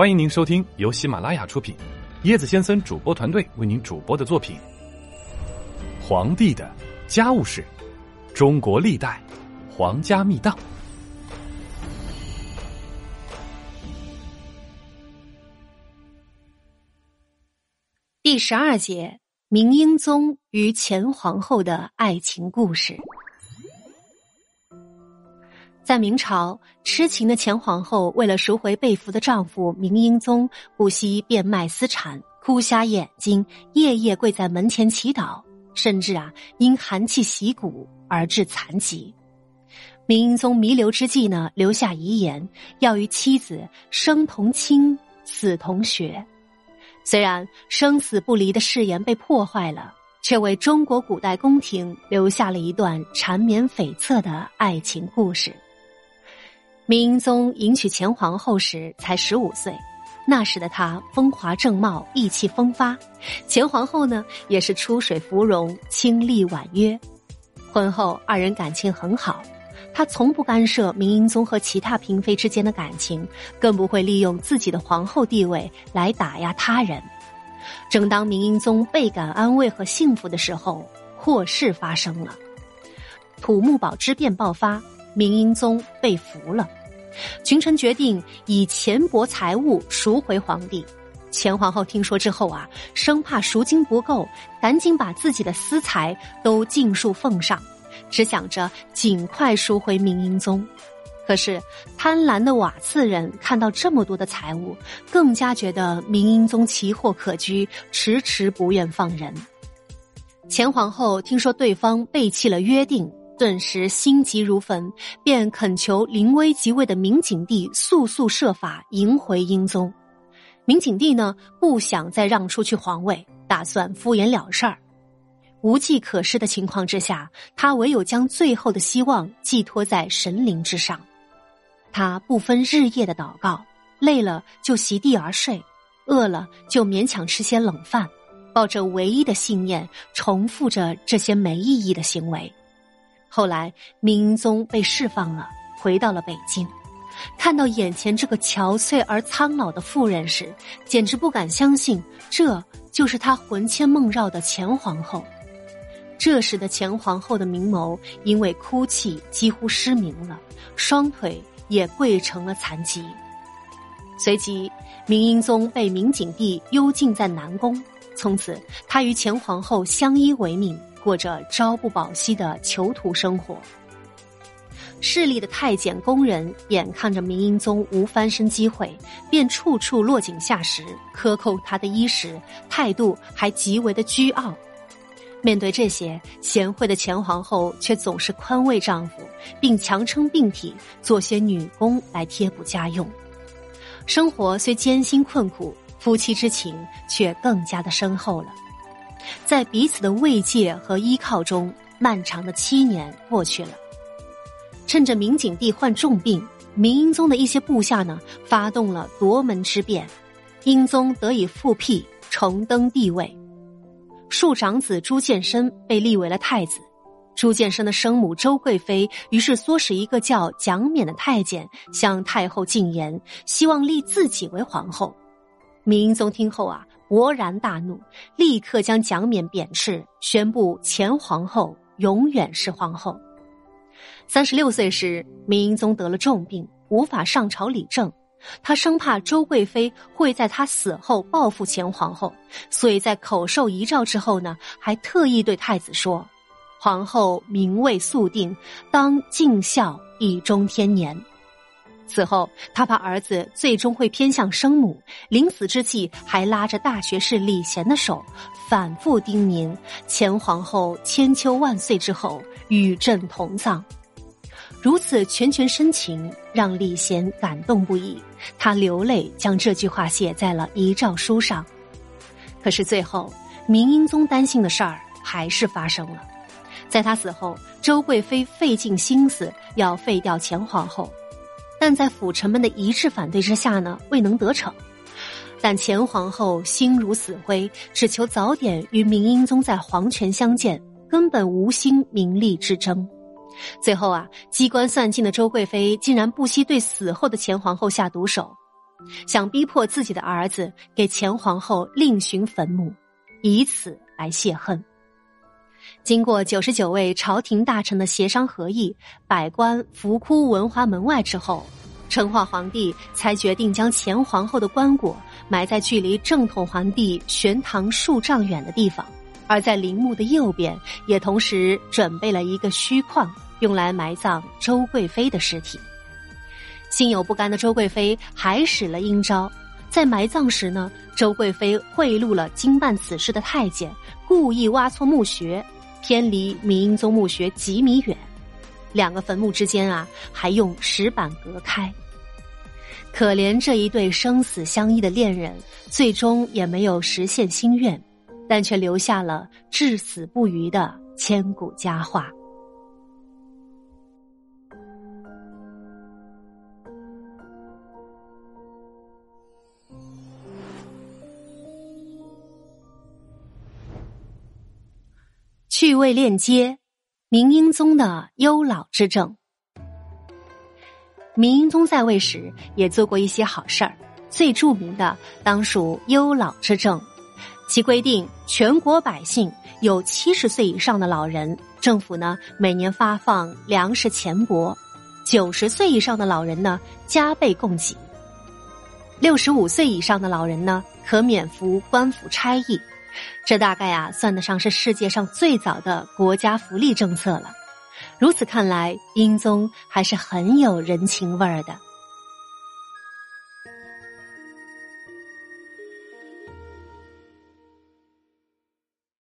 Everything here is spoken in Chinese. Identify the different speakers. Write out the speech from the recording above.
Speaker 1: 欢迎您收听由喜马拉雅出品，椰子先生主播团队为您主播的作品《皇帝的家务事：中国历代皇家秘档》
Speaker 2: 第十二节：明英宗与前皇后的爱情故事。在明朝，痴情的前皇后为了赎回被俘的丈夫明英宗，不惜变卖私产，哭瞎眼睛，夜夜跪在门前祈祷，甚至啊因寒气袭骨而致残疾。明英宗弥留之际呢，留下遗言，要与妻子生同亲，死同穴。虽然生死不离的誓言被破坏了，却为中国古代宫廷留下了一段缠绵悱恻的爱情故事。明英宗迎娶前皇后时才十五岁，那时的她风华正茂、意气风发；前皇后呢，也是出水芙蓉、清丽婉约。婚后二人感情很好，她从不干涉明英宗和其他嫔妃之间的感情，更不会利用自己的皇后地位来打压他人。正当明英宗倍感安慰和幸福的时候，祸事发生了，土木堡之变爆发，明英宗被俘了。群臣决定以钱帛财物赎回皇帝。钱皇后听说之后啊，生怕赎金不够，赶紧把自己的私财都尽数奉上，只想着尽快赎回明英宗。可是贪婪的瓦剌人看到这么多的财物，更加觉得明英宗奇货可居，迟迟不愿放人。前皇后听说对方背弃了约定。顿时心急如焚，便恳求临危即位的明景帝速速设法迎回英宗。明景帝呢，不想再让出去皇位，打算敷衍了事儿。无计可施的情况之下，他唯有将最后的希望寄托在神灵之上。他不分日夜的祷告，累了就席地而睡，饿了就勉强吃些冷饭，抱着唯一的信念，重复着这些没意义的行为。后来，明英宗被释放了，回到了北京。看到眼前这个憔悴而苍老的妇人时，简直不敢相信，这就是他魂牵梦绕的前皇后。这时的前皇后的明眸因为哭泣几乎失明了，双腿也跪成了残疾。随即，明英宗被明景帝幽禁在南宫，从此他与前皇后相依为命。过着朝不保夕的囚徒生活。势力的太监宫人眼看着明英宗无翻身机会，便处处落井下石，克扣他的衣食，态度还极为的倨傲。面对这些，贤惠的前皇后却总是宽慰丈夫，并强撑病体，做些女工来贴补家用。生活虽艰辛困苦，夫妻之情却更加的深厚了。在彼此的慰藉和依靠中，漫长的七年过去了。趁着明景帝患重病，明英宗的一些部下呢，发动了夺门之变，英宗得以复辟，重登帝位。庶长子朱见深被立为了太子，朱见深的生母周贵妃于是唆使一个叫蒋冕的太监向太后进言，希望立自己为皇后。明英宗听后啊。勃然大怒，立刻将蒋冕贬斥，宣布前皇后永远是皇后。三十六岁时，明英宗得了重病，无法上朝理政。他生怕周贵妃会在他死后报复前皇后，所以在口授遗诏之后呢，还特意对太子说：“皇后名位素定，当尽孝以终天年。”此后，他怕儿子最终会偏向生母，临死之际还拉着大学士李贤的手，反复叮咛前皇后千秋万岁之后与朕同葬。如此拳拳深情，让李贤感动不已，他流泪将这句话写在了遗诏书上。可是最后，明英宗担心的事儿还是发生了，在他死后，周贵妃费尽心思要废掉前皇后。但在辅臣们的一致反对之下呢，未能得逞。但前皇后心如死灰，只求早点与明英宗在皇权相见，根本无心名利之争。最后啊，机关算尽的周贵妃竟然不惜对死后的前皇后下毒手。想逼迫自己的儿子给前皇后另寻坟墓，以此来泄恨。经过九十九位朝廷大臣的协商合议，百官伏哭文华门外之后，成化皇帝才决定将前皇后的棺椁埋在距离正统皇帝玄堂数丈远的地方，而在陵墓的右边，也同时准备了一个虚框，用来埋葬周贵妃的尸体。心有不甘的周贵妃还使了阴招，在埋葬时呢，周贵妃贿赂了经办此事的太监，故意挖错墓穴，偏离明英宗墓穴几米远，两个坟墓之间啊，还用石板隔开。可怜这一对生死相依的恋人，最终也没有实现心愿，但却留下了至死不渝的千古佳话。趣味链接：明英宗的忧老之政。明英宗在位时也做过一些好事儿，最著名的当属忧老之政。其规定，全国百姓有七十岁以上的老人，政府呢每年发放粮食钱帛；九十岁以上的老人呢加倍供给；六十五岁以上的老人呢可免服官府差役。这大概啊，算得上是世界上最早的国家福利政策了。如此看来，英宗还是很有人情味儿的。